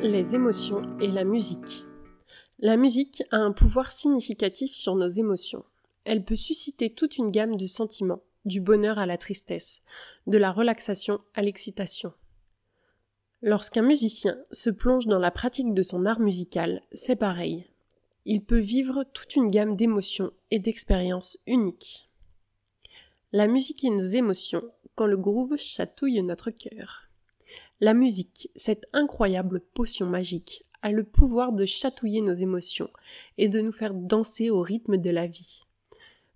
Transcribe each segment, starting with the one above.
les émotions et la musique. La musique a un pouvoir significatif sur nos émotions. Elle peut susciter toute une gamme de sentiments, du bonheur à la tristesse, de la relaxation à l'excitation. Lorsqu'un musicien se plonge dans la pratique de son art musical, c'est pareil. Il peut vivre toute une gamme d'émotions et d'expériences uniques. La musique et nos émotions quand le groove chatouille notre cœur. La musique, cette incroyable potion magique, a le pouvoir de chatouiller nos émotions et de nous faire danser au rythme de la vie.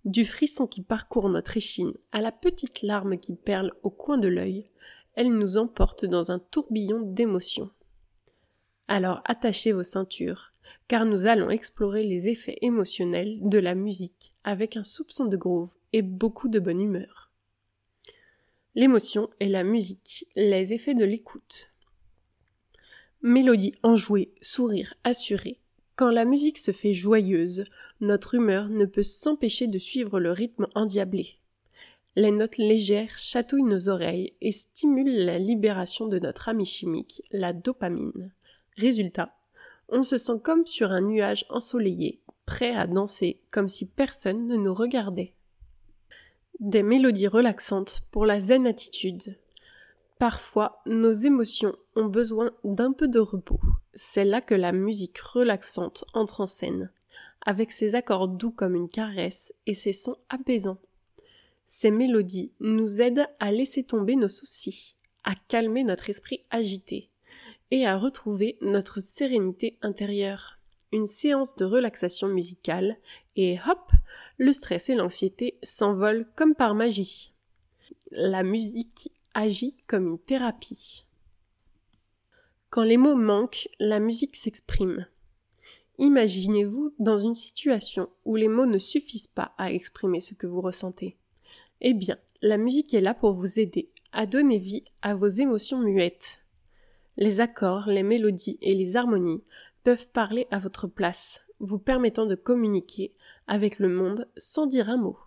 Du frisson qui parcourt notre échine à la petite larme qui perle au coin de l'œil, elle nous emporte dans un tourbillon d'émotions. Alors attachez vos ceintures, car nous allons explorer les effets émotionnels de la musique avec un soupçon de groove et beaucoup de bonne humeur l'émotion et la musique, les effets de l'écoute. Mélodie enjouée, sourire assuré. Quand la musique se fait joyeuse, notre humeur ne peut s'empêcher de suivre le rythme endiablé. Les notes légères chatouillent nos oreilles et stimulent la libération de notre ami chimique, la dopamine. Résultat, on se sent comme sur un nuage ensoleillé, prêt à danser comme si personne ne nous regardait. Des mélodies relaxantes pour la zen attitude. Parfois, nos émotions ont besoin d'un peu de repos. C'est là que la musique relaxante entre en scène, avec ses accords doux comme une caresse et ses sons apaisants. Ces mélodies nous aident à laisser tomber nos soucis, à calmer notre esprit agité et à retrouver notre sérénité intérieure une séance de relaxation musicale et hop, le stress et l'anxiété s'envolent comme par magie. La musique agit comme une thérapie. Quand les mots manquent, la musique s'exprime. Imaginez-vous dans une situation où les mots ne suffisent pas à exprimer ce que vous ressentez. Eh bien, la musique est là pour vous aider à donner vie à vos émotions muettes. Les accords, les mélodies et les harmonies peuvent parler à votre place, vous permettant de communiquer avec le monde sans dire un mot.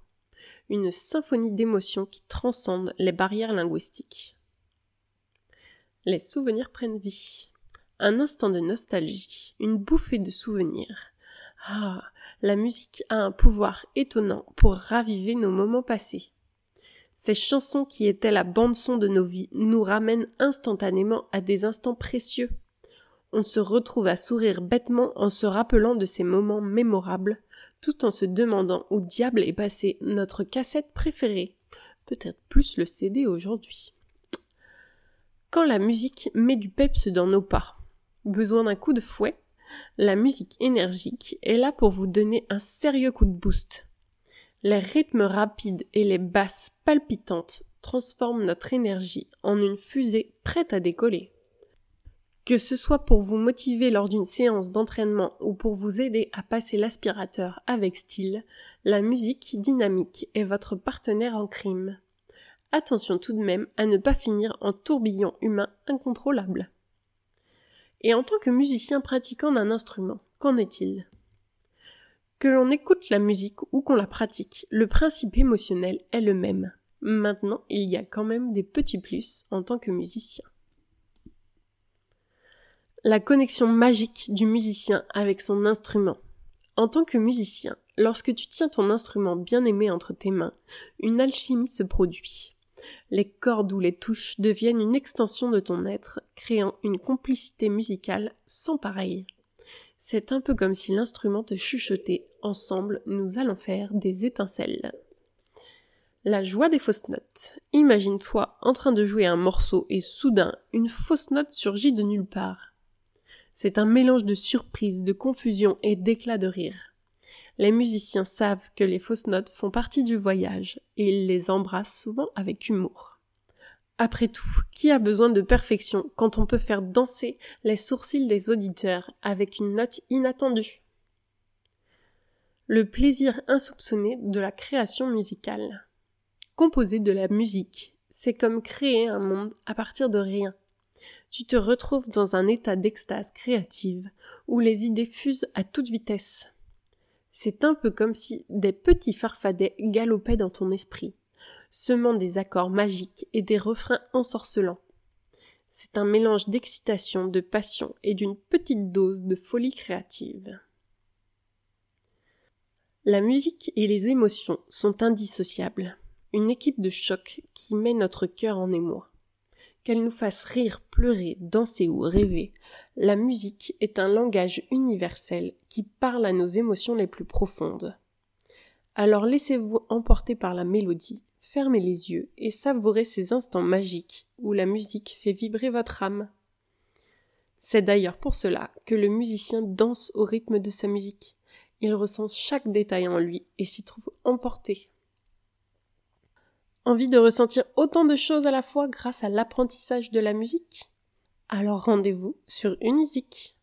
Une symphonie d'émotions qui transcende les barrières linguistiques. Les souvenirs prennent vie. Un instant de nostalgie, une bouffée de souvenirs. Ah, la musique a un pouvoir étonnant pour raviver nos moments passés. Ces chansons qui étaient la bande-son de nos vies nous ramènent instantanément à des instants précieux on se retrouve à sourire bêtement en se rappelant de ces moments mémorables, tout en se demandant où diable est passée notre cassette préférée, peut-être plus le CD aujourd'hui. Quand la musique met du peps dans nos pas, besoin d'un coup de fouet, la musique énergique est là pour vous donner un sérieux coup de boost. Les rythmes rapides et les basses palpitantes transforment notre énergie en une fusée prête à décoller. Que ce soit pour vous motiver lors d'une séance d'entraînement ou pour vous aider à passer l'aspirateur avec style, la musique dynamique est votre partenaire en crime. Attention tout de même à ne pas finir en tourbillon humain incontrôlable. Et en tant que musicien pratiquant d'un instrument, qu'en est-il? Que l'on écoute la musique ou qu'on la pratique, le principe émotionnel est le même. Maintenant, il y a quand même des petits plus en tant que musicien la connexion magique du musicien avec son instrument. En tant que musicien, lorsque tu tiens ton instrument bien aimé entre tes mains, une alchimie se produit. Les cordes ou les touches deviennent une extension de ton être, créant une complicité musicale sans pareille. C'est un peu comme si l'instrument te chuchotait Ensemble, nous allons faire des étincelles. La joie des fausses notes. Imagine-toi en train de jouer un morceau et soudain, une fausse note surgit de nulle part. C'est un mélange de surprise, de confusion et d'éclat de rire. Les musiciens savent que les fausses notes font partie du voyage et ils les embrassent souvent avec humour. Après tout, qui a besoin de perfection quand on peut faire danser les sourcils des auditeurs avec une note inattendue? Le plaisir insoupçonné de la création musicale. Composer de la musique, c'est comme créer un monde à partir de rien tu te retrouves dans un état d'extase créative où les idées fusent à toute vitesse. C'est un peu comme si des petits farfadets galopaient dans ton esprit, semant des accords magiques et des refrains ensorcelants. C'est un mélange d'excitation, de passion et d'une petite dose de folie créative. La musique et les émotions sont indissociables, une équipe de choc qui met notre cœur en émoi. Qu'elle nous fasse rire, pleurer, danser ou rêver, la musique est un langage universel qui parle à nos émotions les plus profondes. Alors laissez-vous emporter par la mélodie, fermez les yeux et savourez ces instants magiques où la musique fait vibrer votre âme. C'est d'ailleurs pour cela que le musicien danse au rythme de sa musique. Il ressent chaque détail en lui et s'y trouve emporté. Envie de ressentir autant de choses à la fois grâce à l'apprentissage de la musique? Alors rendez-vous sur Unisic.